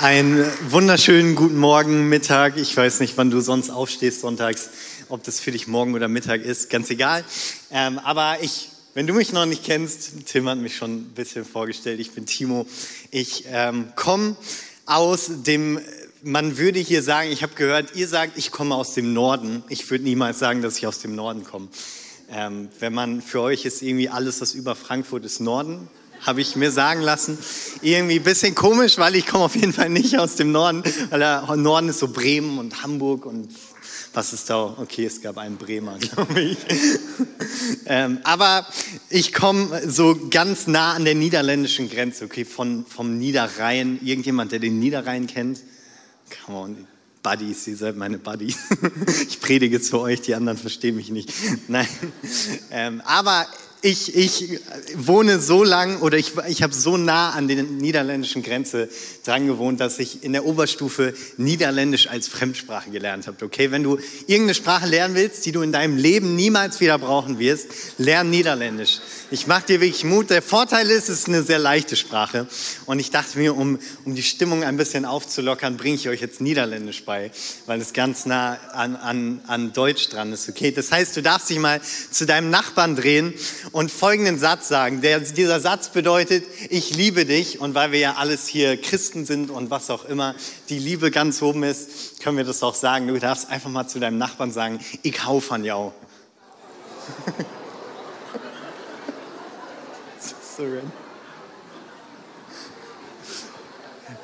Einen wunderschönen guten Morgen, Mittag. Ich weiß nicht, wann du sonst aufstehst sonntags, ob das für dich morgen oder Mittag ist, ganz egal. Ähm, aber ich, wenn du mich noch nicht kennst, Tim hat mich schon ein bisschen vorgestellt. Ich bin Timo. Ich ähm, komme aus dem, man würde hier sagen, ich habe gehört, ihr sagt, ich komme aus dem Norden. Ich würde niemals sagen, dass ich aus dem Norden komme. Ähm, wenn man für euch ist irgendwie alles, was über Frankfurt ist, Norden habe ich mir sagen lassen. Irgendwie ein bisschen komisch, weil ich komme auf jeden Fall nicht aus dem Norden, weil der Norden ist so Bremen und Hamburg und was ist da? Okay, es gab einen Bremer, glaube ich. ähm, aber ich komme so ganz nah an der niederländischen Grenze, okay, von, vom Niederrhein. Irgendjemand, der den Niederrhein kennt? Come on, Buddies, ihr seid meine Buddies. ich predige zu euch, die anderen verstehen mich nicht. Nein. Ähm, aber ich, ich wohne so lang oder ich, ich habe so nah an der niederländischen Grenze dran gewohnt, dass ich in der Oberstufe Niederländisch als Fremdsprache gelernt habe. Okay, wenn du irgendeine Sprache lernen willst, die du in deinem Leben niemals wieder brauchen wirst, lern Niederländisch. Ich mache dir wirklich Mut. Der Vorteil ist, es ist eine sehr leichte Sprache. Und ich dachte mir, um, um die Stimmung ein bisschen aufzulockern, bringe ich euch jetzt Niederländisch bei, weil es ganz nah an, an, an Deutsch dran ist. Okay, das heißt, du darfst dich mal zu deinem Nachbarn drehen und folgenden Satz sagen. Der, dieser Satz bedeutet, ich liebe dich. Und weil wir ja alles hier Christen sind und was auch immer, die Liebe ganz oben ist, können wir das auch sagen. Du darfst einfach mal zu deinem Nachbarn sagen, ich hau von jou.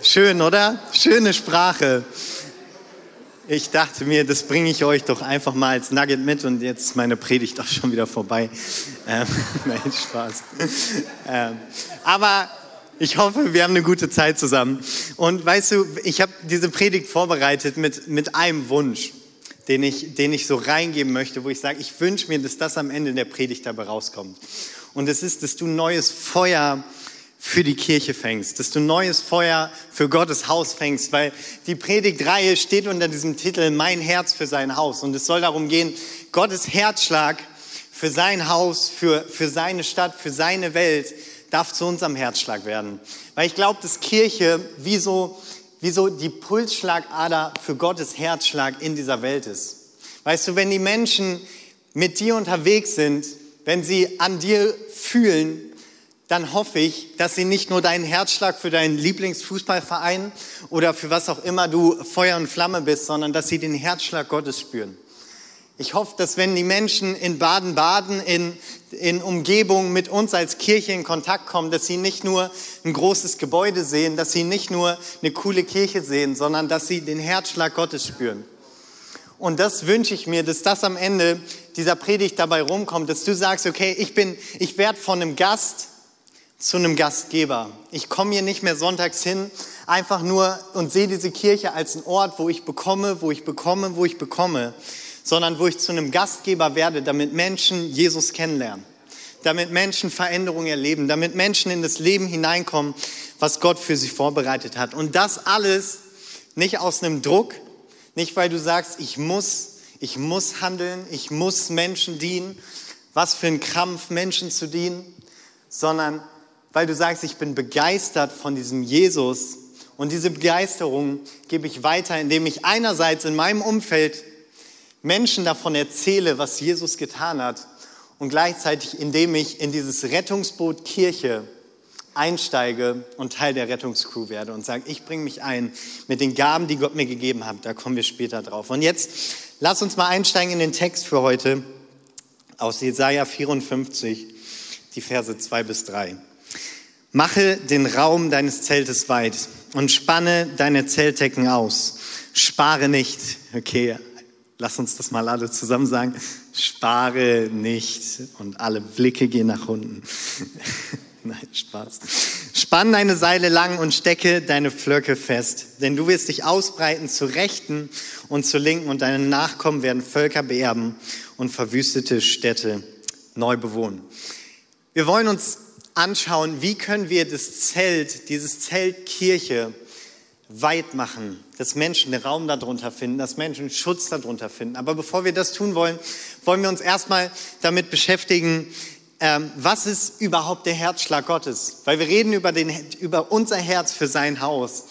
Schön, oder? Schöne Sprache. Ich dachte mir, das bringe ich euch doch einfach mal als Nugget mit und jetzt ist meine Predigt auch schon wieder vorbei. Ähm, nein, Spaß. Ähm, aber ich hoffe, wir haben eine gute Zeit zusammen. Und weißt du, ich habe diese Predigt vorbereitet mit, mit einem Wunsch, den ich, den ich so reingeben möchte, wo ich sage, ich wünsche mir, dass das am Ende der Predigt dabei rauskommt. Und es ist, dass du neues Feuer für die Kirche fängst, dass du neues Feuer für Gottes Haus fängst, weil die Predigtreihe steht unter diesem Titel Mein Herz für sein Haus. Und es soll darum gehen, Gottes Herzschlag für sein Haus, für, für seine Stadt, für seine Welt darf zu unserem Herzschlag werden. Weil ich glaube, dass Kirche wie so, wie so die Pulsschlagader für Gottes Herzschlag in dieser Welt ist. Weißt du, wenn die Menschen mit dir unterwegs sind, wenn sie an dir fühlen, dann hoffe ich, dass sie nicht nur deinen Herzschlag für deinen Lieblingsfußballverein oder für was auch immer du Feuer und Flamme bist, sondern dass sie den Herzschlag Gottes spüren. Ich hoffe, dass wenn die Menschen in Baden-Baden, in, in Umgebung mit uns als Kirche in Kontakt kommen, dass sie nicht nur ein großes Gebäude sehen, dass sie nicht nur eine coole Kirche sehen, sondern dass sie den Herzschlag Gottes spüren. Und das wünsche ich mir, dass das am Ende dieser Predigt dabei rumkommt, dass du sagst, okay, ich bin, ich werde von einem Gast zu einem Gastgeber. Ich komme hier nicht mehr sonntags hin, einfach nur und sehe diese Kirche als einen Ort, wo ich bekomme, wo ich bekomme, wo ich bekomme, sondern wo ich zu einem Gastgeber werde, damit Menschen Jesus kennenlernen, damit Menschen Veränderungen erleben, damit Menschen in das Leben hineinkommen, was Gott für sie vorbereitet hat. Und das alles nicht aus einem Druck, nicht weil du sagst, ich muss, ich muss handeln, ich muss Menschen dienen, was für ein Krampf, Menschen zu dienen, sondern weil du sagst, ich bin begeistert von diesem Jesus. Und diese Begeisterung gebe ich weiter, indem ich einerseits in meinem Umfeld Menschen davon erzähle, was Jesus getan hat und gleichzeitig indem ich in dieses Rettungsboot Kirche einsteige und Teil der Rettungscrew werde und sage, ich bringe mich ein mit den Gaben, die Gott mir gegeben hat. Da kommen wir später drauf. Und jetzt lass uns mal einsteigen in den Text für heute aus Jesaja 54, die Verse 2 bis 3. Mache den Raum deines Zeltes weit und spanne deine Zeltdecken aus. Spare nicht. Okay, lass uns das mal alle zusammen sagen. Spare nicht. Und alle Blicke gehen nach unten. Nein, Spaß. Spann deine Seile lang und stecke deine Flöcke fest, denn du wirst dich ausbreiten zur Rechten und zur Linken und deine Nachkommen werden Völker beerben und verwüstete Städte neu bewohnen. Wir wollen uns anschauen, wie können wir das Zelt, dieses Zelt Kirche weit machen, dass Menschen einen Raum darunter finden, dass Menschen Schutz darunter finden. Aber bevor wir das tun wollen, wollen wir uns erstmal damit beschäftigen, ähm, was ist überhaupt der Herzschlag Gottes? Weil wir reden über, den, über unser Herz für sein Haus.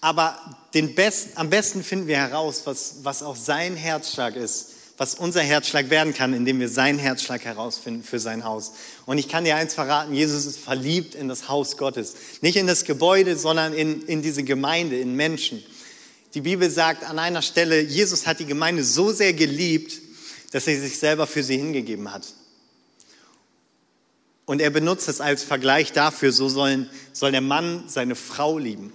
Aber den Best, am besten finden wir heraus, was, was auch sein Herzschlag ist, was unser Herzschlag werden kann, indem wir seinen Herzschlag herausfinden für sein Haus. Und ich kann dir eins verraten, Jesus ist verliebt in das Haus Gottes. Nicht in das Gebäude, sondern in, in diese Gemeinde, in Menschen. Die Bibel sagt an einer Stelle, Jesus hat die Gemeinde so sehr geliebt, dass er sich selber für sie hingegeben hat. Und er benutzt es als Vergleich dafür, so sollen, soll der Mann seine Frau lieben.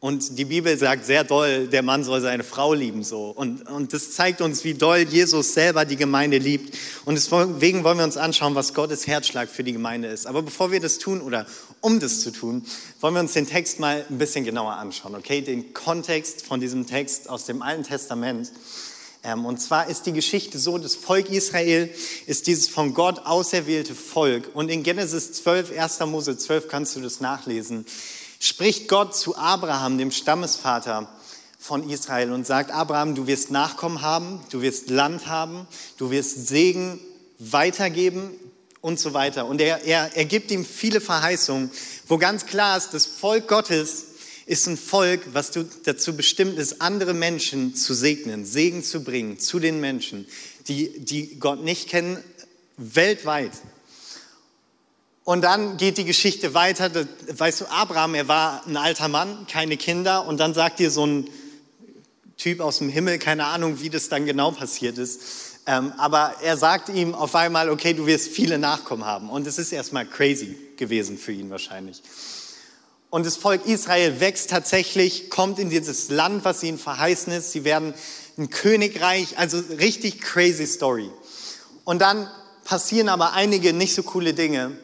Und die Bibel sagt sehr doll, der Mann soll seine Frau lieben so. Und, und das zeigt uns, wie doll Jesus selber die Gemeinde liebt. Und deswegen wollen wir uns anschauen, was Gottes Herzschlag für die Gemeinde ist. Aber bevor wir das tun oder um das zu tun, wollen wir uns den Text mal ein bisschen genauer anschauen, okay? Den Kontext von diesem Text aus dem Alten Testament. Ähm, und zwar ist die Geschichte so, das Volk Israel ist dieses von Gott auserwählte Volk. Und in Genesis 12, 1. Mose 12 kannst du das nachlesen spricht Gott zu Abraham, dem Stammesvater von Israel, und sagt, Abraham, du wirst Nachkommen haben, du wirst Land haben, du wirst Segen weitergeben und so weiter. Und er, er, er gibt ihm viele Verheißungen, wo ganz klar ist, das Volk Gottes ist ein Volk, was dazu bestimmt ist, andere Menschen zu segnen, Segen zu bringen zu den Menschen, die, die Gott nicht kennen, weltweit. Und dann geht die Geschichte weiter. Weißt du, Abraham, er war ein alter Mann, keine Kinder. Und dann sagt dir so ein Typ aus dem Himmel, keine Ahnung, wie das dann genau passiert ist. Ähm, aber er sagt ihm auf einmal, okay, du wirst viele Nachkommen haben. Und es ist erstmal crazy gewesen für ihn wahrscheinlich. Und das Volk Israel wächst tatsächlich, kommt in dieses Land, was ihnen verheißen ist. Sie werden ein Königreich, also richtig crazy Story. Und dann passieren aber einige nicht so coole Dinge.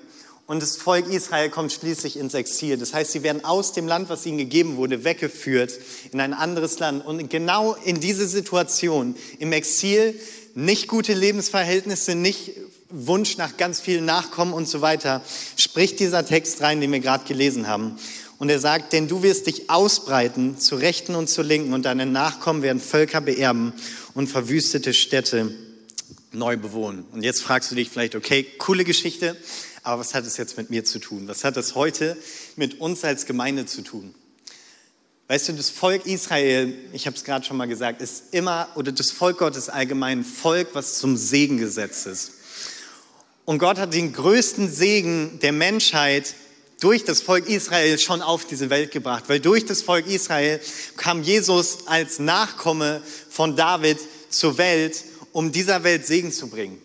Und das Volk Israel kommt schließlich ins Exil. Das heißt, sie werden aus dem Land, was ihnen gegeben wurde, weggeführt in ein anderes Land. Und genau in diese Situation, im Exil, nicht gute Lebensverhältnisse, nicht Wunsch nach ganz vielen Nachkommen und so weiter, spricht dieser Text rein, den wir gerade gelesen haben. Und er sagt, denn du wirst dich ausbreiten zu Rechten und zu Linken und deine Nachkommen werden Völker beerben und verwüstete Städte neu bewohnen. Und jetzt fragst du dich vielleicht, okay, coole Geschichte, aber was hat es jetzt mit mir zu tun? Was hat es heute mit uns als Gemeinde zu tun? Weißt du, das Volk Israel, ich habe es gerade schon mal gesagt, ist immer, oder das Volk Gottes allgemein, Volk, was zum Segen gesetzt ist. Und Gott hat den größten Segen der Menschheit durch das Volk Israel schon auf diese Welt gebracht, weil durch das Volk Israel kam Jesus als Nachkomme von David zur Welt, um dieser Welt Segen zu bringen.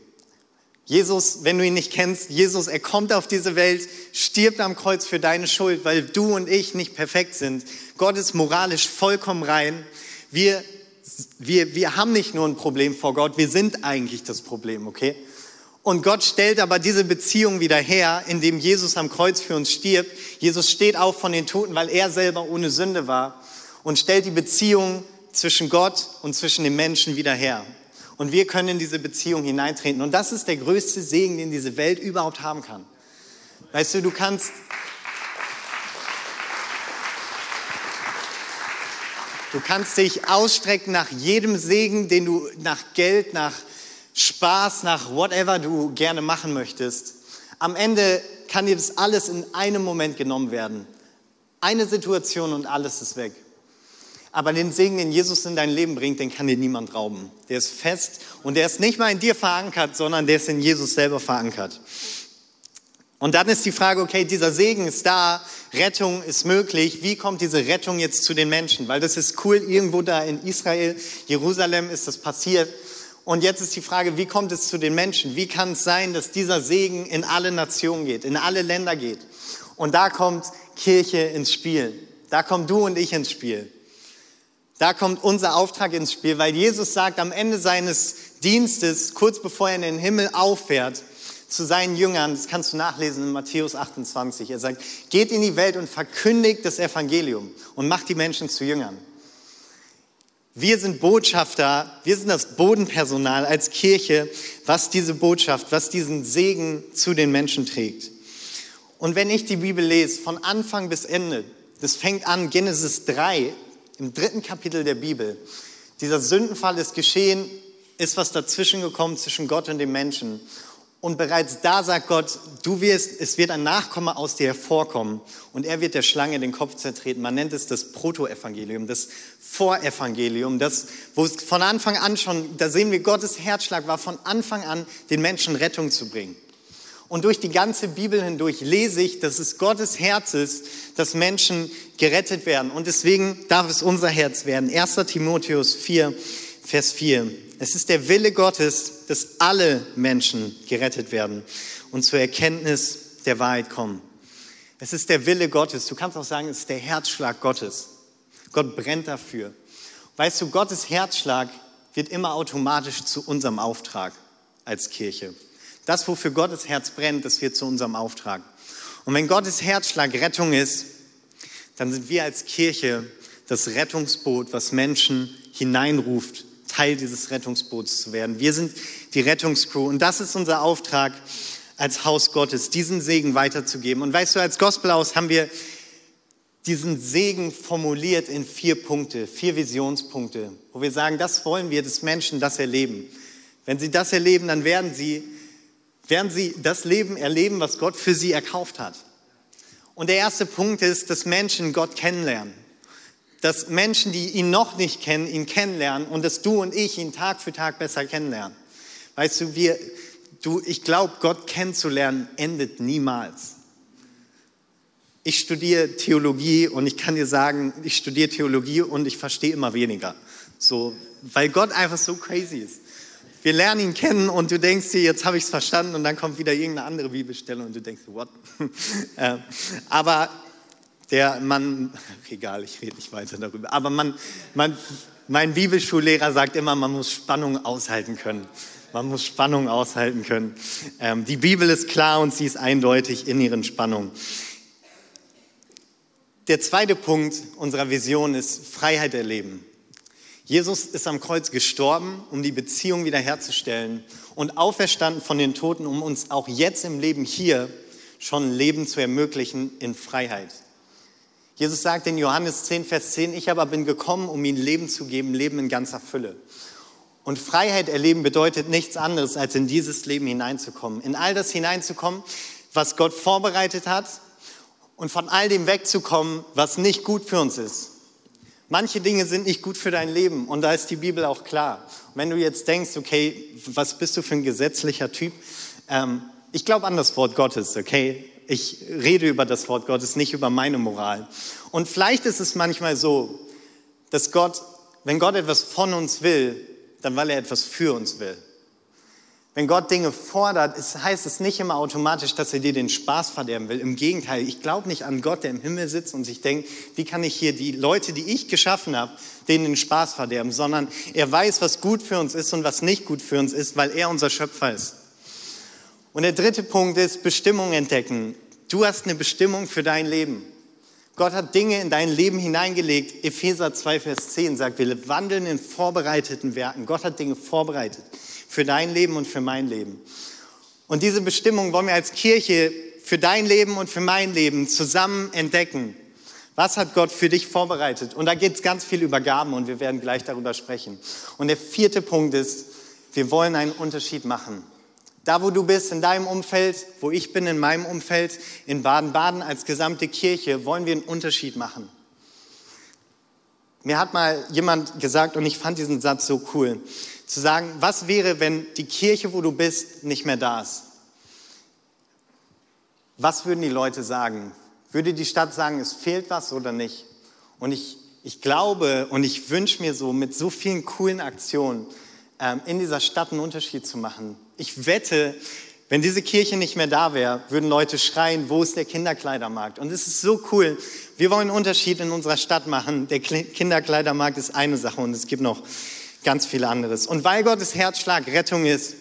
Jesus, wenn du ihn nicht kennst, Jesus, er kommt auf diese Welt, stirbt am Kreuz für deine Schuld, weil du und ich nicht perfekt sind. Gott ist moralisch vollkommen rein. Wir, wir, wir haben nicht nur ein Problem vor Gott, wir sind eigentlich das Problem, okay? Und Gott stellt aber diese Beziehung wieder her, indem Jesus am Kreuz für uns stirbt. Jesus steht auf von den Toten, weil er selber ohne Sünde war und stellt die Beziehung zwischen Gott und zwischen den Menschen wieder her. Und wir können in diese Beziehung hineintreten. Und das ist der größte Segen, den diese Welt überhaupt haben kann. Weißt du, du kannst, du kannst dich ausstrecken nach jedem Segen, den du nach Geld, nach Spaß, nach whatever du gerne machen möchtest. Am Ende kann dir das alles in einem Moment genommen werden. Eine Situation und alles ist weg. Aber den Segen, den Jesus in dein Leben bringt, den kann dir niemand rauben. Der ist fest und der ist nicht mal in dir verankert, sondern der ist in Jesus selber verankert. Und dann ist die Frage, okay, dieser Segen ist da, Rettung ist möglich. Wie kommt diese Rettung jetzt zu den Menschen? Weil das ist cool, irgendwo da in Israel, Jerusalem ist das passiert. Und jetzt ist die Frage, wie kommt es zu den Menschen? Wie kann es sein, dass dieser Segen in alle Nationen geht, in alle Länder geht? Und da kommt Kirche ins Spiel. Da kommen du und ich ins Spiel. Da kommt unser Auftrag ins Spiel, weil Jesus sagt am Ende seines Dienstes, kurz bevor er in den Himmel auffährt, zu seinen Jüngern, das kannst du nachlesen in Matthäus 28, er sagt, geht in die Welt und verkündigt das Evangelium und macht die Menschen zu Jüngern. Wir sind Botschafter, wir sind das Bodenpersonal als Kirche, was diese Botschaft, was diesen Segen zu den Menschen trägt. Und wenn ich die Bibel lese, von Anfang bis Ende, das fängt an, Genesis 3, im dritten Kapitel der Bibel. Dieser Sündenfall ist geschehen, ist was dazwischen gekommen zwischen Gott und dem Menschen. Und bereits da sagt Gott, du wirst, es wird ein Nachkomme aus dir hervorkommen und er wird der Schlange den Kopf zertreten. Man nennt es das Protoevangelium, das Vorevangelium, das, wo es von Anfang an schon, da sehen wir, Gottes Herzschlag war von Anfang an, den Menschen Rettung zu bringen. Und durch die ganze Bibel hindurch lese ich, dass es Gottes Herz ist, dass Menschen gerettet werden. Und deswegen darf es unser Herz werden. 1. Timotheus 4, Vers 4. Es ist der Wille Gottes, dass alle Menschen gerettet werden und zur Erkenntnis der Wahrheit kommen. Es ist der Wille Gottes. Du kannst auch sagen, es ist der Herzschlag Gottes. Gott brennt dafür. Weißt du, Gottes Herzschlag wird immer automatisch zu unserem Auftrag als Kirche. Das, wofür Gottes Herz brennt, das wird zu unserem Auftrag. Und wenn Gottes Herzschlag Rettung ist, dann sind wir als Kirche das Rettungsboot, was Menschen hineinruft Teil dieses Rettungsboots zu werden. Wir sind die Rettungscrew und das ist unser Auftrag als Haus Gottes, diesen Segen weiterzugeben. Und weißt du, als Gospelhaus haben wir diesen Segen formuliert in vier Punkte, vier Visionspunkte, wo wir sagen, das wollen wir, dass Menschen das erleben. Wenn sie das erleben, dann werden sie, werden sie das Leben erleben, was Gott für sie erkauft hat. Und der erste Punkt ist, dass Menschen Gott kennenlernen dass Menschen, die ihn noch nicht kennen, ihn kennenlernen und dass du und ich ihn Tag für Tag besser kennenlernen. Weißt du, wir, du, ich glaube, Gott kennenzulernen endet niemals. Ich studiere Theologie und ich kann dir sagen, ich studiere Theologie und ich verstehe immer weniger. So, weil Gott einfach so crazy ist. Wir lernen ihn kennen und du denkst dir, jetzt habe ich es verstanden und dann kommt wieder irgendeine andere Bibelstelle und du denkst, what? Aber der man, egal, ich rede nicht weiter darüber, aber man, man, mein Bibelschullehrer sagt immer, man muss Spannung aushalten können. Man muss Spannung aushalten können. Ähm, die Bibel ist klar und sie ist eindeutig in ihren Spannungen. Der zweite Punkt unserer Vision ist Freiheit erleben. Jesus ist am Kreuz gestorben, um die Beziehung wiederherzustellen und auferstanden von den Toten, um uns auch jetzt im Leben hier schon Leben zu ermöglichen in Freiheit. Jesus sagt in Johannes 10, Vers 10, ich aber bin gekommen, um ihnen Leben zu geben, Leben in ganzer Fülle. Und Freiheit erleben bedeutet nichts anderes, als in dieses Leben hineinzukommen. In all das hineinzukommen, was Gott vorbereitet hat und von all dem wegzukommen, was nicht gut für uns ist. Manche Dinge sind nicht gut für dein Leben und da ist die Bibel auch klar. Und wenn du jetzt denkst, okay, was bist du für ein gesetzlicher Typ? Ähm, ich glaube an das Wort Gottes, okay? Ich rede über das Wort Gottes, nicht über meine Moral. Und vielleicht ist es manchmal so, dass Gott, wenn Gott etwas von uns will, dann weil er etwas für uns will. Wenn Gott Dinge fordert, heißt es nicht immer automatisch, dass er dir den Spaß verderben will. Im Gegenteil, ich glaube nicht an Gott, der im Himmel sitzt und sich denkt, wie kann ich hier die Leute, die ich geschaffen habe, denen den Spaß verderben, sondern er weiß, was gut für uns ist und was nicht gut für uns ist, weil er unser Schöpfer ist. Und der dritte Punkt ist Bestimmung entdecken. Du hast eine Bestimmung für dein Leben. Gott hat Dinge in dein Leben hineingelegt. Epheser 2, Vers 10 sagt, wir wandeln in vorbereiteten Werken. Gott hat Dinge vorbereitet für dein Leben und für mein Leben. Und diese Bestimmung wollen wir als Kirche für dein Leben und für mein Leben zusammen entdecken. Was hat Gott für dich vorbereitet? Und da geht es ganz viel über Gaben und wir werden gleich darüber sprechen. Und der vierte Punkt ist, wir wollen einen Unterschied machen. Da, wo du bist, in deinem Umfeld, wo ich bin, in meinem Umfeld, in Baden-Baden als gesamte Kirche, wollen wir einen Unterschied machen. Mir hat mal jemand gesagt, und ich fand diesen Satz so cool, zu sagen, was wäre, wenn die Kirche, wo du bist, nicht mehr da ist? Was würden die Leute sagen? Würde die Stadt sagen, es fehlt was oder nicht? Und ich, ich glaube und ich wünsche mir so mit so vielen coolen Aktionen ähm, in dieser Stadt einen Unterschied zu machen, ich wette, wenn diese Kirche nicht mehr da wäre, würden Leute schreien, wo ist der Kinderkleidermarkt? Und es ist so cool. Wir wollen einen Unterschied in unserer Stadt machen. Der Kinderkleidermarkt ist eine Sache und es gibt noch ganz viel anderes. Und weil Gottes Herzschlag Rettung ist,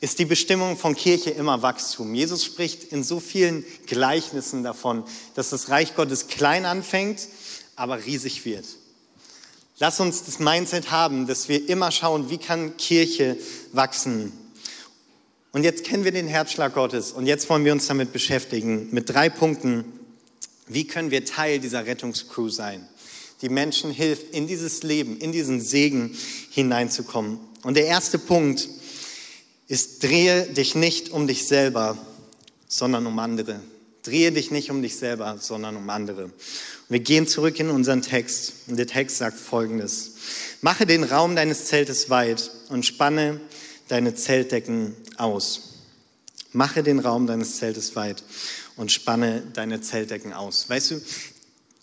ist die Bestimmung von Kirche immer Wachstum. Jesus spricht in so vielen Gleichnissen davon, dass das Reich Gottes klein anfängt, aber riesig wird. Lass uns das Mindset haben, dass wir immer schauen, wie kann Kirche wachsen. Und jetzt kennen wir den Herzschlag Gottes und jetzt wollen wir uns damit beschäftigen, mit drei Punkten. Wie können wir Teil dieser Rettungscrew sein, die Menschen hilft, in dieses Leben, in diesen Segen hineinzukommen? Und der erste Punkt ist, drehe dich nicht um dich selber, sondern um andere. Drehe dich nicht um dich selber, sondern um andere. Und wir gehen zurück in unseren Text. Und der Text sagt Folgendes. Mache den Raum deines Zeltes weit und spanne deine Zeltdecken aus. Mache den Raum deines Zeltes weit und spanne deine Zeltdecken aus. Weißt du,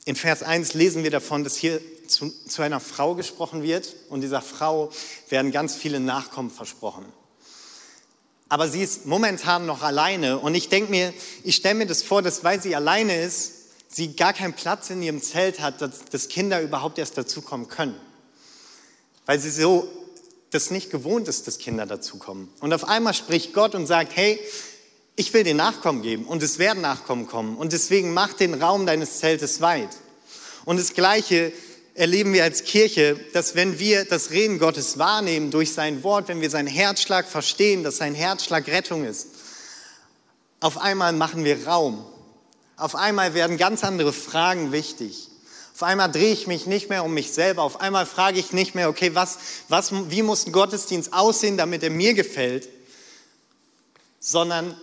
in Vers 1 lesen wir davon, dass hier zu, zu einer Frau gesprochen wird und dieser Frau werden ganz viele Nachkommen versprochen. Aber sie ist momentan noch alleine und ich denke mir, ich stelle mir das vor, dass weil sie alleine ist, sie gar keinen Platz in ihrem Zelt hat, dass, dass Kinder überhaupt erst dazukommen können. Weil sie so das nicht gewohnt ist, dass Kinder dazukommen. Und auf einmal spricht Gott und sagt, hey, ich will dir Nachkommen geben und es werden Nachkommen kommen und deswegen mach den Raum deines Zeltes weit. Und das Gleiche erleben wir als Kirche, dass wenn wir das Reden Gottes wahrnehmen durch sein Wort, wenn wir seinen Herzschlag verstehen, dass sein Herzschlag Rettung ist, auf einmal machen wir Raum. Auf einmal werden ganz andere Fragen wichtig. Auf einmal drehe ich mich nicht mehr um mich selber. Auf einmal frage ich nicht mehr, okay, was, was, wie muss ein Gottesdienst aussehen, damit er mir gefällt, sondern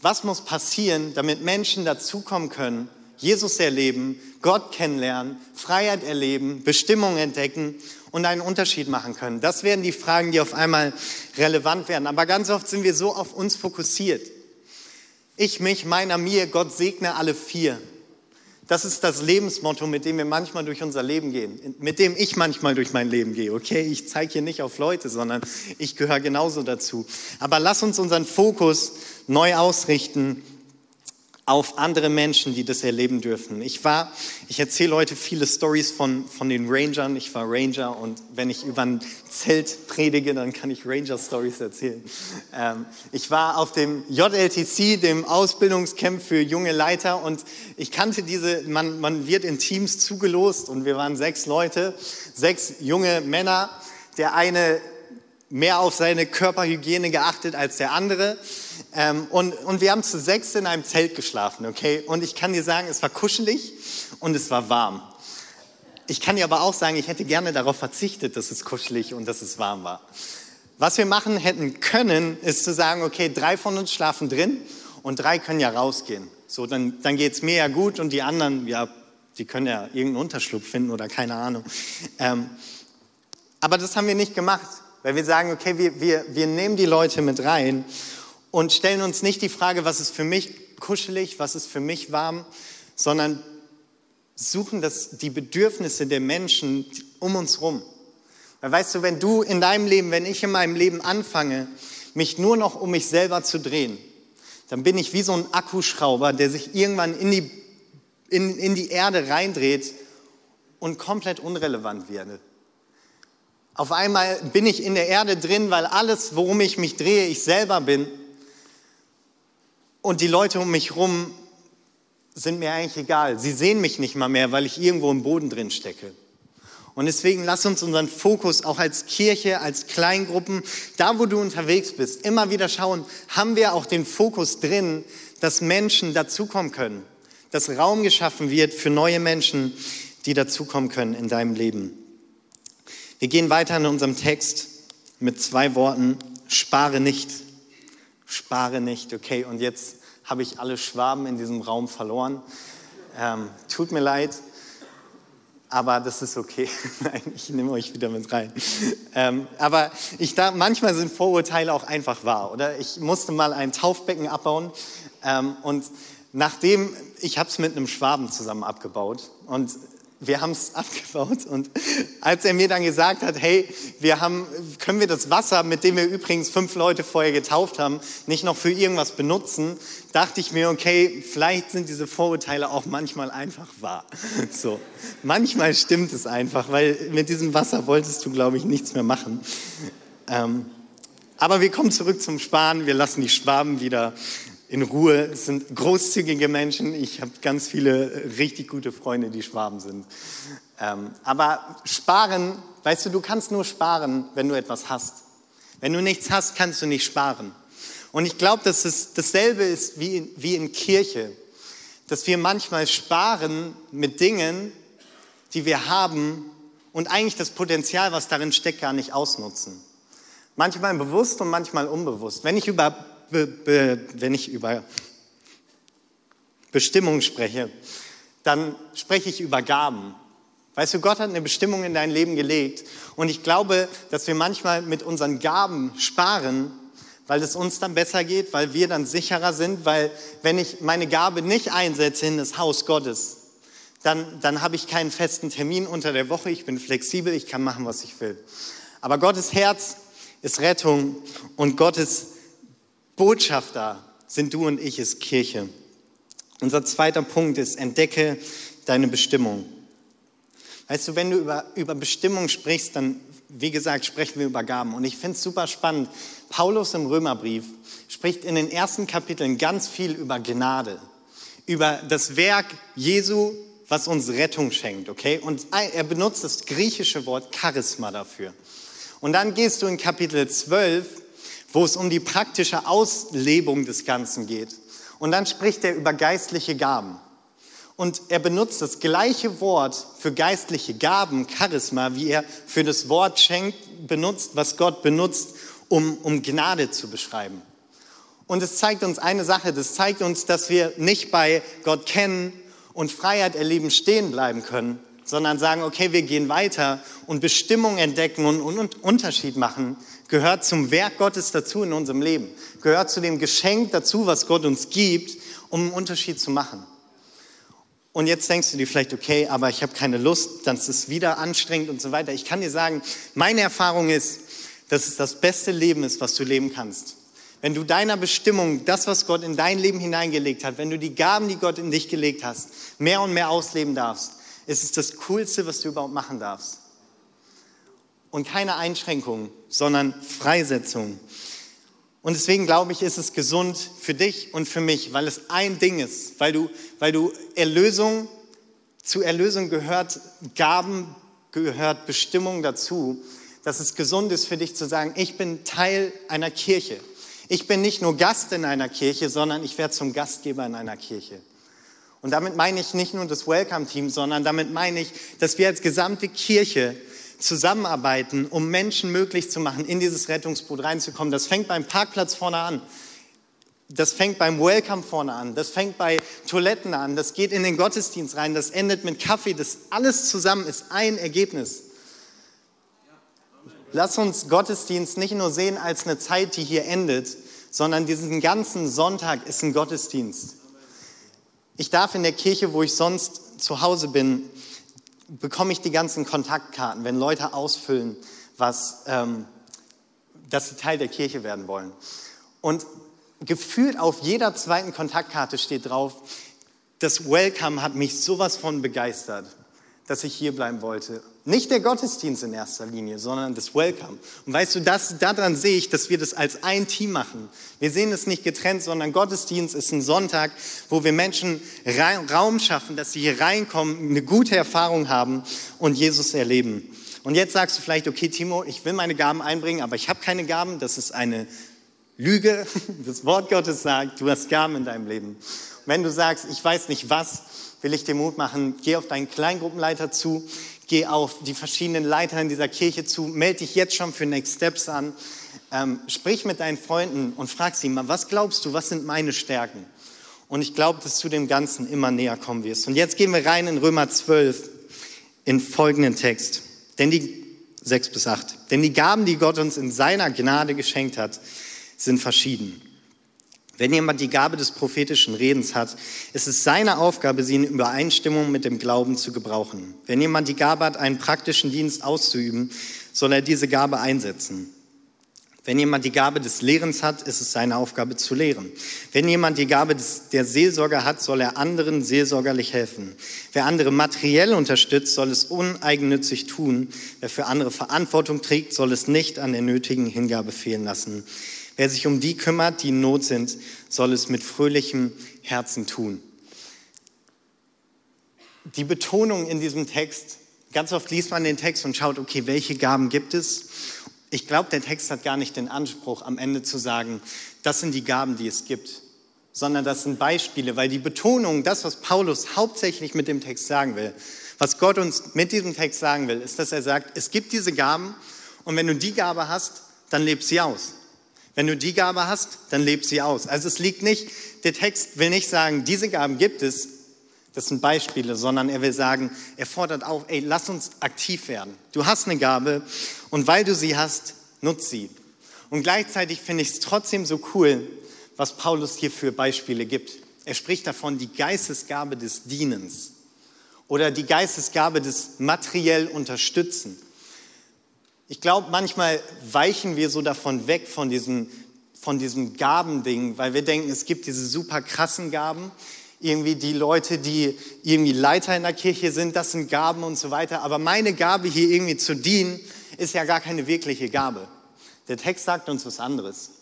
was muss passieren, damit Menschen dazukommen können, Jesus erleben, Gott kennenlernen, Freiheit erleben, Bestimmung entdecken und einen Unterschied machen können. Das werden die Fragen, die auf einmal relevant werden. Aber ganz oft sind wir so auf uns fokussiert. Ich, mich, meiner, mir, Gott segne alle vier. Das ist das Lebensmotto, mit dem wir manchmal durch unser Leben gehen, mit dem ich manchmal durch mein Leben gehe. Okay, ich zeige hier nicht auf Leute, sondern ich gehöre genauso dazu. Aber lass uns unseren Fokus neu ausrichten auf andere Menschen, die das erleben dürfen. Ich war, ich erzähle heute viele Stories von, von den Rangern. Ich war Ranger und wenn ich über ein Zelt predige, dann kann ich Ranger-Stories erzählen. Ähm, ich war auf dem JLTC, dem Ausbildungscamp für junge Leiter und ich kannte diese, man, man wird in Teams zugelost und wir waren sechs Leute, sechs junge Männer. Der eine mehr auf seine Körperhygiene geachtet als der andere. Ähm, und, und wir haben zu sechs in einem Zelt geschlafen, okay? Und ich kann dir sagen, es war kuschelig und es war warm. Ich kann dir aber auch sagen, ich hätte gerne darauf verzichtet, dass es kuschelig und dass es warm war. Was wir machen hätten können, ist zu sagen, okay, drei von uns schlafen drin und drei können ja rausgehen. So, dann, dann geht's mir ja gut und die anderen, ja, die können ja irgendeinen Unterschlupf finden oder keine Ahnung. Ähm, aber das haben wir nicht gemacht. Weil wir sagen, okay, wir, wir, wir nehmen die Leute mit rein und stellen uns nicht die Frage, was ist für mich kuschelig, was ist für mich warm, sondern suchen das, die Bedürfnisse der Menschen um uns rum. Weil weißt du, wenn du in deinem Leben, wenn ich in meinem Leben anfange, mich nur noch um mich selber zu drehen, dann bin ich wie so ein Akkuschrauber, der sich irgendwann in die, in, in die Erde reindreht und komplett unrelevant werde. Auf einmal bin ich in der Erde drin, weil alles, worum ich mich drehe, ich selber bin. Und die Leute um mich herum sind mir eigentlich egal. Sie sehen mich nicht mal mehr, weil ich irgendwo im Boden drin stecke. Und deswegen lass uns unseren Fokus auch als Kirche, als Kleingruppen, da wo du unterwegs bist, immer wieder schauen, haben wir auch den Fokus drin, dass Menschen dazukommen können, dass Raum geschaffen wird für neue Menschen, die dazukommen können in deinem Leben. Wir gehen weiter in unserem Text mit zwei Worten. Spare nicht. Spare nicht. Okay, und jetzt habe ich alle Schwaben in diesem Raum verloren. Ähm, tut mir leid, aber das ist okay. Nein, ich nehme euch wieder mit rein. Ähm, aber ich da, manchmal sind Vorurteile auch einfach wahr. Oder ich musste mal ein Taufbecken abbauen ähm, und nachdem ich habe es mit einem Schwaben zusammen abgebaut und wir haben es abgebaut und als er mir dann gesagt hat, hey, wir haben, können wir das Wasser, mit dem wir übrigens fünf Leute vorher getauft haben, nicht noch für irgendwas benutzen, dachte ich mir, okay, vielleicht sind diese Vorurteile auch manchmal einfach wahr. So, manchmal stimmt es einfach, weil mit diesem Wasser wolltest du, glaube ich, nichts mehr machen. Ähm, aber wir kommen zurück zum Sparen, wir lassen die Schwaben wieder in Ruhe. Es sind großzügige Menschen. Ich habe ganz viele richtig gute Freunde, die Schwaben sind. Ähm, aber sparen, weißt du, du kannst nur sparen, wenn du etwas hast. Wenn du nichts hast, kannst du nicht sparen. Und ich glaube, dass es dasselbe ist wie in, wie in Kirche, dass wir manchmal sparen mit Dingen, die wir haben und eigentlich das Potenzial, was darin steckt, gar nicht ausnutzen. Manchmal bewusst und manchmal unbewusst. Wenn ich über, be, be, wenn ich über Bestimmung spreche, dann spreche ich über Gaben. Weißt du, Gott hat eine Bestimmung in dein Leben gelegt. Und ich glaube, dass wir manchmal mit unseren Gaben sparen, weil es uns dann besser geht, weil wir dann sicherer sind, weil wenn ich meine Gabe nicht einsetze in das Haus Gottes, dann, dann habe ich keinen festen Termin unter der Woche, ich bin flexibel, ich kann machen, was ich will. Aber Gottes Herz ist Rettung und Gottes Botschafter sind du und ich, ist Kirche. Unser zweiter Punkt ist, entdecke deine Bestimmung. Weißt du, wenn du über, über Bestimmung sprichst, dann, wie gesagt, sprechen wir über Gaben. Und ich finde es super spannend. Paulus im Römerbrief spricht in den ersten Kapiteln ganz viel über Gnade, über das Werk Jesu, was uns Rettung schenkt, okay? Und er benutzt das griechische Wort Charisma dafür. Und dann gehst du in Kapitel 12, wo es um die praktische Auslebung des Ganzen geht. Und dann spricht er über geistliche Gaben. Und er benutzt das gleiche Wort für geistliche Gaben, Charisma, wie er für das Wort schenkt, benutzt, was Gott benutzt, um, um Gnade zu beschreiben. Und es zeigt uns eine Sache, das zeigt uns, dass wir nicht bei Gott kennen und Freiheit erleben stehen bleiben können, sondern sagen, okay, wir gehen weiter und Bestimmung entdecken und, und Unterschied machen, gehört zum Werk Gottes dazu in unserem Leben, gehört zu dem Geschenk dazu, was Gott uns gibt, um einen Unterschied zu machen. Und jetzt denkst du dir vielleicht, okay, aber ich habe keine Lust, dann ist es wieder anstrengend und so weiter. Ich kann dir sagen, meine Erfahrung ist, dass es das beste Leben ist, was du leben kannst. Wenn du deiner Bestimmung, das, was Gott in dein Leben hineingelegt hat, wenn du die Gaben, die Gott in dich gelegt hast, mehr und mehr ausleben darfst, ist es das Coolste, was du überhaupt machen darfst. Und keine Einschränkungen, sondern Freisetzung. Und deswegen glaube ich, ist es gesund für dich und für mich, weil es ein Ding ist, weil du, weil du Erlösung, zu Erlösung gehört Gaben, gehört Bestimmung dazu, dass es gesund ist für dich zu sagen, ich bin Teil einer Kirche. Ich bin nicht nur Gast in einer Kirche, sondern ich werde zum Gastgeber in einer Kirche. Und damit meine ich nicht nur das Welcome-Team, sondern damit meine ich, dass wir als gesamte Kirche zusammenarbeiten, um Menschen möglich zu machen, in dieses Rettungsboot reinzukommen. Das fängt beim Parkplatz vorne an. Das fängt beim Welcome vorne an. Das fängt bei Toiletten an. Das geht in den Gottesdienst rein. Das endet mit Kaffee. Das alles zusammen ist ein Ergebnis. Lass uns Gottesdienst nicht nur sehen als eine Zeit, die hier endet, sondern diesen ganzen Sonntag ist ein Gottesdienst. Ich darf in der Kirche, wo ich sonst zu Hause bin, bekomme ich die ganzen Kontaktkarten, wenn Leute ausfüllen, was, ähm, dass sie Teil der Kirche werden wollen. Und gefühlt auf jeder zweiten Kontaktkarte steht drauf, das Welcome hat mich sowas von begeistert, dass ich hier bleiben wollte. Nicht der Gottesdienst in erster Linie, sondern das Welcome. Und weißt du, das, daran sehe ich, dass wir das als ein Team machen. Wir sehen es nicht getrennt, sondern Gottesdienst ist ein Sonntag, wo wir Menschen Raum schaffen, dass sie hier reinkommen, eine gute Erfahrung haben und Jesus erleben. Und jetzt sagst du vielleicht, okay, Timo, ich will meine Gaben einbringen, aber ich habe keine Gaben. Das ist eine Lüge. Das Wort Gottes sagt, du hast Gaben in deinem Leben. Und wenn du sagst, ich weiß nicht was, will ich dir Mut machen, geh auf deinen Kleingruppenleiter zu geh auf die verschiedenen Leiter in dieser Kirche zu, melde dich jetzt schon für Next Steps an, ähm, sprich mit deinen Freunden und frag sie mal, was glaubst du, was sind meine Stärken? Und ich glaube, dass du dem Ganzen immer näher kommen wirst. Und jetzt gehen wir rein in Römer 12 in folgenden Text. Denn die 6 bis 8. Denn die Gaben, die Gott uns in seiner Gnade geschenkt hat, sind verschieden. Wenn jemand die Gabe des prophetischen Redens hat, ist es seine Aufgabe, sie in Übereinstimmung mit dem Glauben zu gebrauchen. Wenn jemand die Gabe hat, einen praktischen Dienst auszuüben, soll er diese Gabe einsetzen. Wenn jemand die Gabe des Lehrens hat, ist es seine Aufgabe zu lehren. Wenn jemand die Gabe des, der Seelsorger hat, soll er anderen seelsorgerlich helfen. Wer andere materiell unterstützt, soll es uneigennützig tun. Wer für andere Verantwortung trägt, soll es nicht an der nötigen Hingabe fehlen lassen. Wer sich um die kümmert, die in Not sind, soll es mit fröhlichem Herzen tun. Die Betonung in diesem Text, ganz oft liest man den Text und schaut, okay, welche Gaben gibt es? Ich glaube, der Text hat gar nicht den Anspruch, am Ende zu sagen, das sind die Gaben, die es gibt, sondern das sind Beispiele, weil die Betonung, das, was Paulus hauptsächlich mit dem Text sagen will, was Gott uns mit diesem Text sagen will, ist, dass er sagt, es gibt diese Gaben und wenn du die Gabe hast, dann leb sie aus. Wenn du die Gabe hast, dann leb sie aus. Also es liegt nicht, der Text will nicht sagen, diese Gaben gibt es, das sind Beispiele, sondern er will sagen, er fordert auf, ey, lass uns aktiv werden. Du hast eine Gabe und weil du sie hast, nutz sie. Und gleichzeitig finde ich es trotzdem so cool, was Paulus hier für Beispiele gibt. Er spricht davon, die Geistesgabe des Dienens oder die Geistesgabe des materiell Unterstützen. Ich glaube, manchmal weichen wir so davon weg, von diesem, von diesem Gabending, weil wir denken, es gibt diese super krassen Gaben. Irgendwie die Leute, die irgendwie Leiter in der Kirche sind, das sind Gaben und so weiter. Aber meine Gabe hier irgendwie zu dienen, ist ja gar keine wirkliche Gabe. Der Text sagt uns was anderes.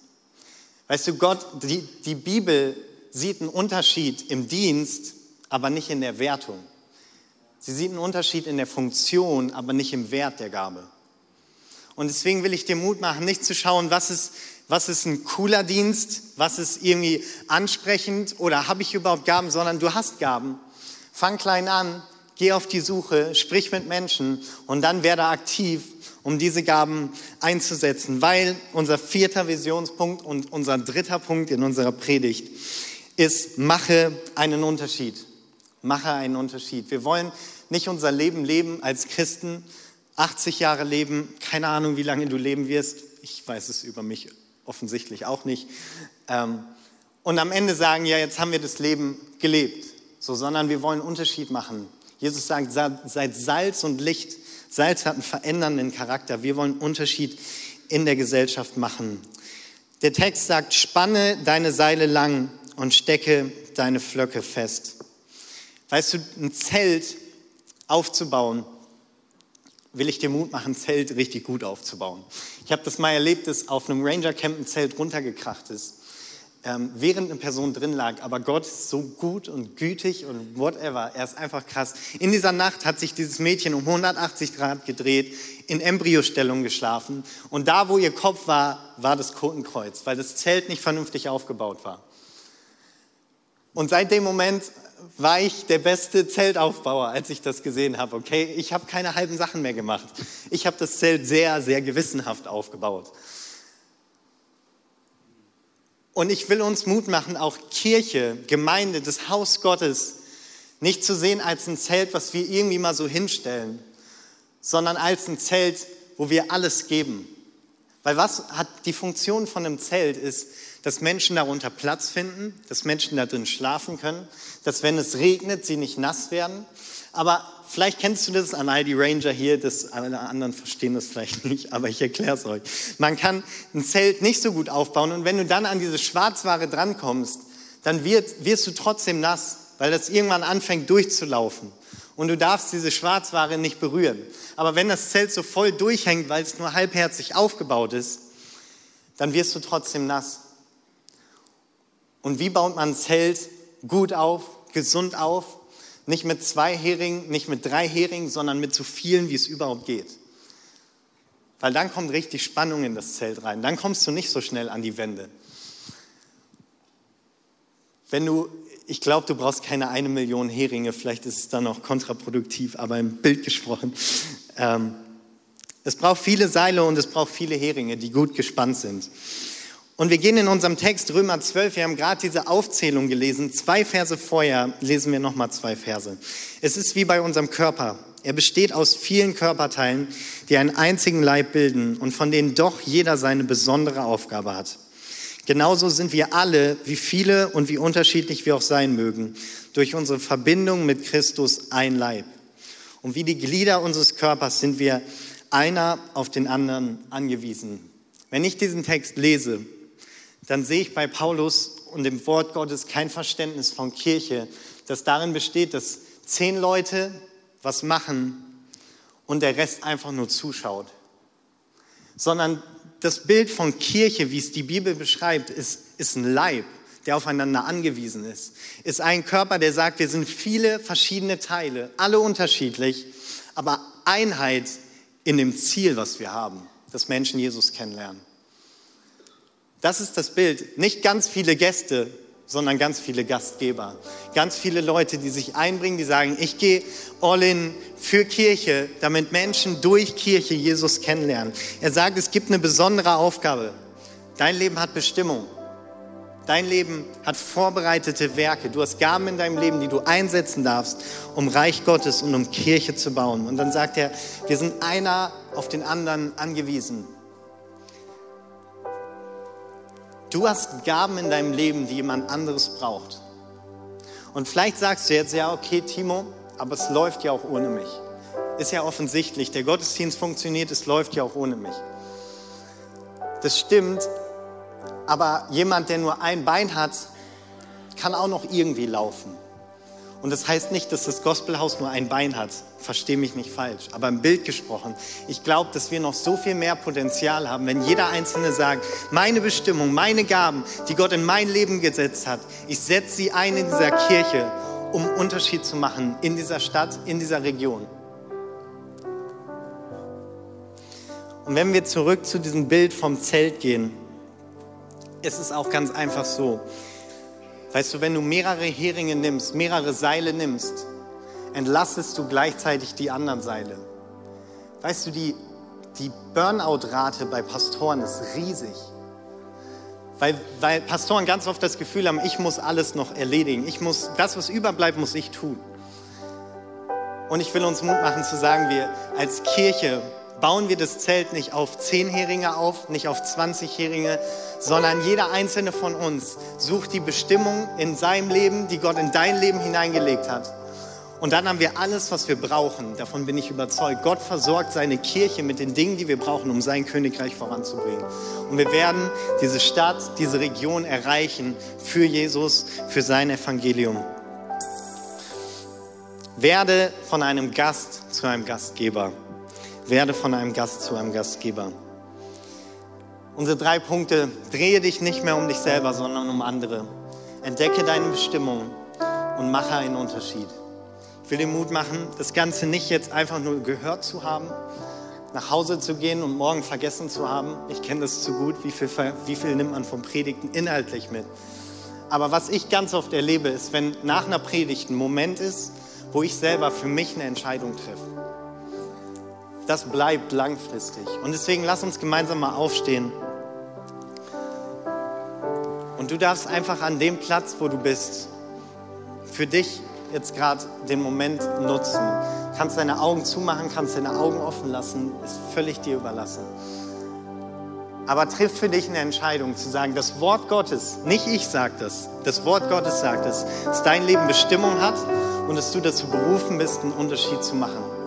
Weißt du, Gott, die, die Bibel sieht einen Unterschied im Dienst, aber nicht in der Wertung. Sie sieht einen Unterschied in der Funktion, aber nicht im Wert der Gabe. Und deswegen will ich dir Mut machen, nicht zu schauen, was ist, was ist ein cooler Dienst, was ist irgendwie ansprechend oder habe ich überhaupt Gaben, sondern du hast Gaben. Fang klein an, geh auf die Suche, sprich mit Menschen und dann werde aktiv, um diese Gaben einzusetzen, weil unser vierter Visionspunkt und unser dritter Punkt in unserer Predigt ist, mache einen Unterschied. Mache einen Unterschied. Wir wollen nicht unser Leben leben als Christen, 80 Jahre leben, keine Ahnung, wie lange du leben wirst. Ich weiß es über mich offensichtlich auch nicht. Ähm, und am Ende sagen, ja, jetzt haben wir das Leben gelebt. So, sondern wir wollen einen Unterschied machen. Jesus sagt, seid Salz und Licht. Salz hat einen verändernden Charakter. Wir wollen einen Unterschied in der Gesellschaft machen. Der Text sagt, spanne deine Seile lang und stecke deine Flöcke fest. Weißt du, ein Zelt aufzubauen, will ich dir Mut machen, ein Zelt richtig gut aufzubauen. Ich habe das mal erlebt, dass auf einem Ranger Camp ein Zelt runtergekracht ist, ähm, während eine Person drin lag. Aber Gott ist so gut und gütig und whatever. Er ist einfach krass. In dieser Nacht hat sich dieses Mädchen um 180 Grad gedreht, in Embryostellung geschlafen. Und da, wo ihr Kopf war, war das Kotenkreuz, weil das Zelt nicht vernünftig aufgebaut war. Und seit dem Moment war ich der beste Zeltaufbauer, als ich das gesehen habe. Okay, ich habe keine halben Sachen mehr gemacht. Ich habe das Zelt sehr, sehr gewissenhaft aufgebaut. Und ich will uns Mut machen, auch Kirche, Gemeinde, das Haus Gottes nicht zu sehen als ein Zelt, was wir irgendwie mal so hinstellen, sondern als ein Zelt, wo wir alles geben. Weil was hat die Funktion von einem Zelt ist, dass Menschen darunter Platz finden, dass Menschen da drin schlafen können, dass wenn es regnet, sie nicht nass werden. Aber vielleicht kennst du das an all die Ranger hier, das, alle anderen verstehen das vielleicht nicht, aber ich erkläre es euch. Man kann ein Zelt nicht so gut aufbauen und wenn du dann an diese Schwarzware drankommst, dann wird, wirst du trotzdem nass, weil das irgendwann anfängt durchzulaufen. Und du darfst diese Schwarzware nicht berühren. Aber wenn das Zelt so voll durchhängt, weil es nur halbherzig aufgebaut ist, dann wirst du trotzdem nass. Und wie baut man ein Zelt gut auf, gesund auf? Nicht mit zwei Heringen, nicht mit drei Heringen, sondern mit so vielen, wie es überhaupt geht. Weil dann kommt richtig Spannung in das Zelt rein. Dann kommst du nicht so schnell an die Wände. Wenn du, ich glaube, du brauchst keine eine Million Heringe, vielleicht ist es dann auch kontraproduktiv, aber im Bild gesprochen. Ähm, es braucht viele Seile und es braucht viele Heringe, die gut gespannt sind. Und wir gehen in unserem Text Römer 12, wir haben gerade diese Aufzählung gelesen, zwei Verse vorher lesen wir nochmal zwei Verse. Es ist wie bei unserem Körper. Er besteht aus vielen Körperteilen, die einen einzigen Leib bilden und von denen doch jeder seine besondere Aufgabe hat. Genauso sind wir alle, wie viele und wie unterschiedlich wir auch sein mögen, durch unsere Verbindung mit Christus ein Leib. Und wie die Glieder unseres Körpers sind wir einer auf den anderen angewiesen. Wenn ich diesen Text lese, dann sehe ich bei Paulus und dem Wort Gottes kein Verständnis von Kirche, das darin besteht, dass zehn Leute was machen und der Rest einfach nur zuschaut. Sondern das Bild von Kirche, wie es die Bibel beschreibt, ist, ist ein Leib, der aufeinander angewiesen ist. Ist ein Körper, der sagt, wir sind viele verschiedene Teile, alle unterschiedlich, aber Einheit in dem Ziel, was wir haben, dass Menschen Jesus kennenlernen. Das ist das Bild. Nicht ganz viele Gäste, sondern ganz viele Gastgeber. Ganz viele Leute, die sich einbringen, die sagen, ich gehe all in für Kirche, damit Menschen durch Kirche Jesus kennenlernen. Er sagt, es gibt eine besondere Aufgabe. Dein Leben hat Bestimmung. Dein Leben hat vorbereitete Werke. Du hast Gaben in deinem Leben, die du einsetzen darfst, um Reich Gottes und um Kirche zu bauen. Und dann sagt er, wir sind einer auf den anderen angewiesen. Du hast Gaben in deinem Leben, die jemand anderes braucht. Und vielleicht sagst du jetzt, ja, okay, Timo, aber es läuft ja auch ohne mich. Ist ja offensichtlich, der Gottesdienst funktioniert, es läuft ja auch ohne mich. Das stimmt, aber jemand, der nur ein Bein hat, kann auch noch irgendwie laufen. Und das heißt nicht, dass das Gospelhaus nur ein Bein hat. Versteh mich nicht falsch. Aber im Bild gesprochen, ich glaube, dass wir noch so viel mehr Potenzial haben, wenn jeder Einzelne sagt, meine Bestimmung, meine Gaben, die Gott in mein Leben gesetzt hat, ich setze sie ein in dieser Kirche, um Unterschied zu machen in dieser Stadt, in dieser Region. Und wenn wir zurück zu diesem Bild vom Zelt gehen, ist es auch ganz einfach so. Weißt du, wenn du mehrere Heringe nimmst, mehrere Seile nimmst, entlastest du gleichzeitig die anderen Seile. Weißt du, die, die Burnout-Rate bei Pastoren ist riesig. Weil, weil Pastoren ganz oft das Gefühl haben, ich muss alles noch erledigen. Ich muss, das, was überbleibt, muss ich tun. Und ich will uns Mut machen zu sagen, wir als Kirche bauen wir das Zelt nicht auf zehn Heringe auf, nicht auf 20 Heringe, sondern jeder einzelne von uns sucht die Bestimmung in seinem Leben, die Gott in dein Leben hineingelegt hat. Und dann haben wir alles, was wir brauchen. Davon bin ich überzeugt. Gott versorgt seine Kirche mit den Dingen, die wir brauchen, um sein Königreich voranzubringen. Und wir werden diese Stadt, diese Region erreichen für Jesus, für sein Evangelium. Werde von einem Gast zu einem Gastgeber. Werde von einem Gast zu einem Gastgeber. Unsere drei Punkte, drehe dich nicht mehr um dich selber, sondern um andere. Entdecke deine Bestimmung und mache einen Unterschied. Ich will dir Mut machen, das Ganze nicht jetzt einfach nur gehört zu haben, nach Hause zu gehen und morgen vergessen zu haben. Ich kenne das zu gut, wie viel, wie viel nimmt man vom Predigten inhaltlich mit. Aber was ich ganz oft erlebe, ist, wenn nach einer Predigt ein Moment ist, wo ich selber für mich eine Entscheidung treffe das bleibt langfristig. Und deswegen lass uns gemeinsam mal aufstehen. Und du darfst einfach an dem Platz, wo du bist, für dich jetzt gerade den Moment nutzen. Kannst deine Augen zumachen, kannst deine Augen offen lassen, ist völlig dir überlassen. Aber triff für dich eine Entscheidung zu sagen, das Wort Gottes, nicht ich sage das, das Wort Gottes sagt es, dass dein Leben Bestimmung hat und dass du dazu berufen bist, einen Unterschied zu machen.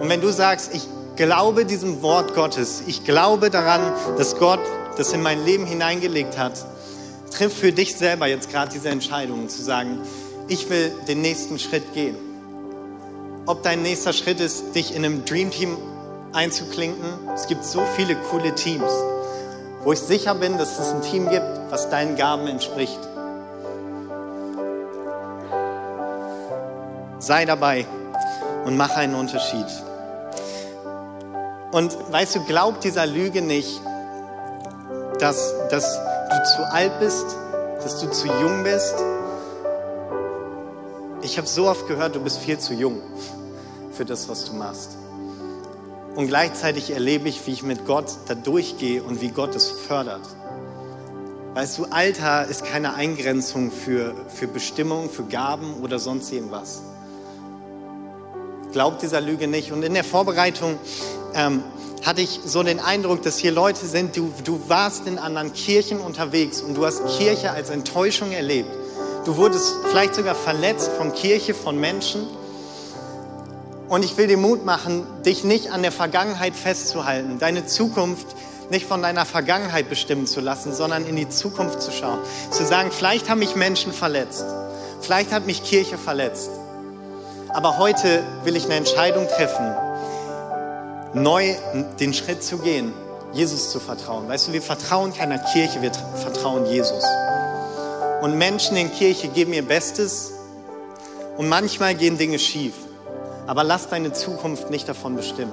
Und wenn du sagst, ich glaube diesem Wort Gottes, ich glaube daran, dass Gott das in mein Leben hineingelegt hat, triff für dich selber jetzt gerade diese Entscheidung zu sagen, ich will den nächsten Schritt gehen. Ob dein nächster Schritt ist, dich in einem Dream Team einzuklinken. Es gibt so viele coole Teams, wo ich sicher bin, dass es ein Team gibt, was deinen Gaben entspricht. Sei dabei und mach einen Unterschied. Und weißt du, glaub dieser Lüge nicht, dass, dass du zu alt bist, dass du zu jung bist. Ich habe so oft gehört, du bist viel zu jung für das, was du machst. Und gleichzeitig erlebe ich, wie ich mit Gott da durchgehe und wie Gott es fördert. Weißt du, Alter ist keine Eingrenzung für, für Bestimmung, für Gaben oder sonst irgendwas. Glaub dieser Lüge nicht. Und in der Vorbereitung ähm, hatte ich so den Eindruck, dass hier Leute sind, du, du warst in anderen Kirchen unterwegs und du hast Kirche als Enttäuschung erlebt. Du wurdest vielleicht sogar verletzt von Kirche, von Menschen. Und ich will dir Mut machen, dich nicht an der Vergangenheit festzuhalten, deine Zukunft nicht von deiner Vergangenheit bestimmen zu lassen, sondern in die Zukunft zu schauen. Zu sagen, vielleicht haben mich Menschen verletzt, vielleicht hat mich Kirche verletzt. Aber heute will ich eine Entscheidung treffen, neu den Schritt zu gehen, Jesus zu vertrauen. Weißt du, wir vertrauen keiner Kirche, wir vertrauen Jesus. Und Menschen in Kirche geben ihr Bestes und manchmal gehen Dinge schief. Aber lass deine Zukunft nicht davon bestimmen.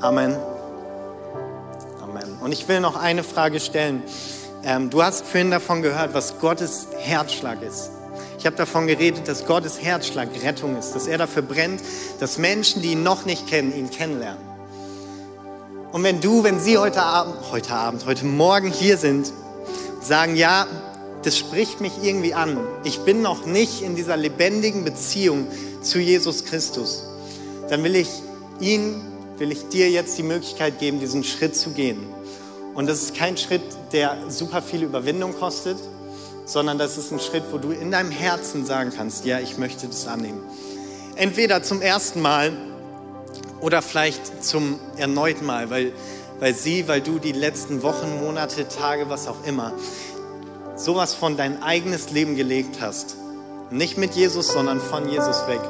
Amen. Amen. Und ich will noch eine Frage stellen. Ähm, du hast vorhin davon gehört, was Gottes Herzschlag ist. Ich habe davon geredet, dass Gottes Herzschlag Rettung ist, dass er dafür brennt, dass Menschen, die ihn noch nicht kennen, ihn kennenlernen. Und wenn du, wenn sie heute Abend, heute Abend, heute Morgen hier sind, sagen, ja, das spricht mich irgendwie an. Ich bin noch nicht in dieser lebendigen Beziehung zu Jesus Christus. Dann will ich ihn, will ich dir jetzt die Möglichkeit geben, diesen Schritt zu gehen. Und das ist kein Schritt, der super viel Überwindung kostet, sondern das ist ein Schritt, wo du in deinem Herzen sagen kannst, ja, ich möchte das annehmen. Entweder zum ersten Mal oder vielleicht zum erneuten Mal, weil, weil sie, weil du die letzten Wochen, Monate, Tage, was auch immer, sowas von dein eigenes Leben gelegt hast. Nicht mit Jesus, sondern von Jesus weg.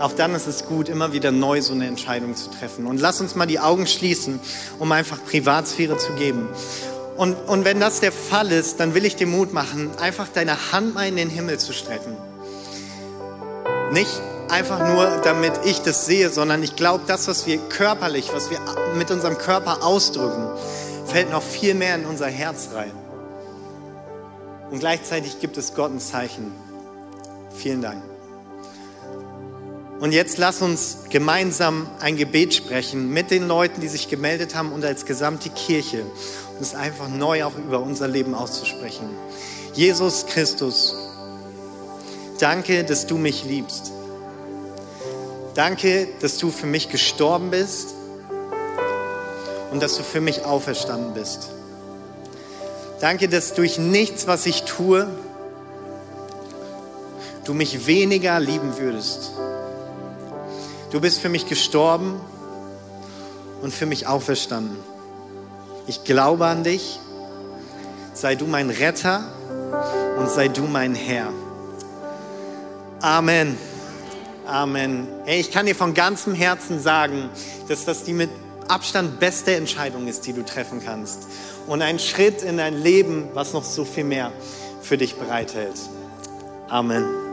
Auch dann ist es gut, immer wieder neu so eine Entscheidung zu treffen. Und lass uns mal die Augen schließen, um einfach Privatsphäre zu geben. Und, und wenn das der Fall ist, dann will ich dir Mut machen, einfach deine Hand mal in den Himmel zu strecken. Nicht einfach nur, damit ich das sehe, sondern ich glaube, das, was wir körperlich, was wir mit unserem Körper ausdrücken, fällt noch viel mehr in unser Herz rein. Und gleichzeitig gibt es Gott ein Zeichen. Vielen Dank. Und jetzt lass uns gemeinsam ein Gebet sprechen mit den Leuten, die sich gemeldet haben und als gesamte Kirche und es einfach neu auch über unser Leben auszusprechen. Jesus Christus, danke, dass du mich liebst. Danke, dass du für mich gestorben bist und dass du für mich auferstanden bist. Danke, dass durch nichts, was ich tue, du mich weniger lieben würdest. Du bist für mich gestorben und für mich auferstanden. Ich glaube an dich. Sei du mein Retter und sei du mein Herr. Amen. Amen. Hey, ich kann dir von ganzem Herzen sagen, dass das die mit Abstand beste Entscheidung ist, die du treffen kannst. Und ein Schritt in dein Leben, was noch so viel mehr für dich bereithält. Amen.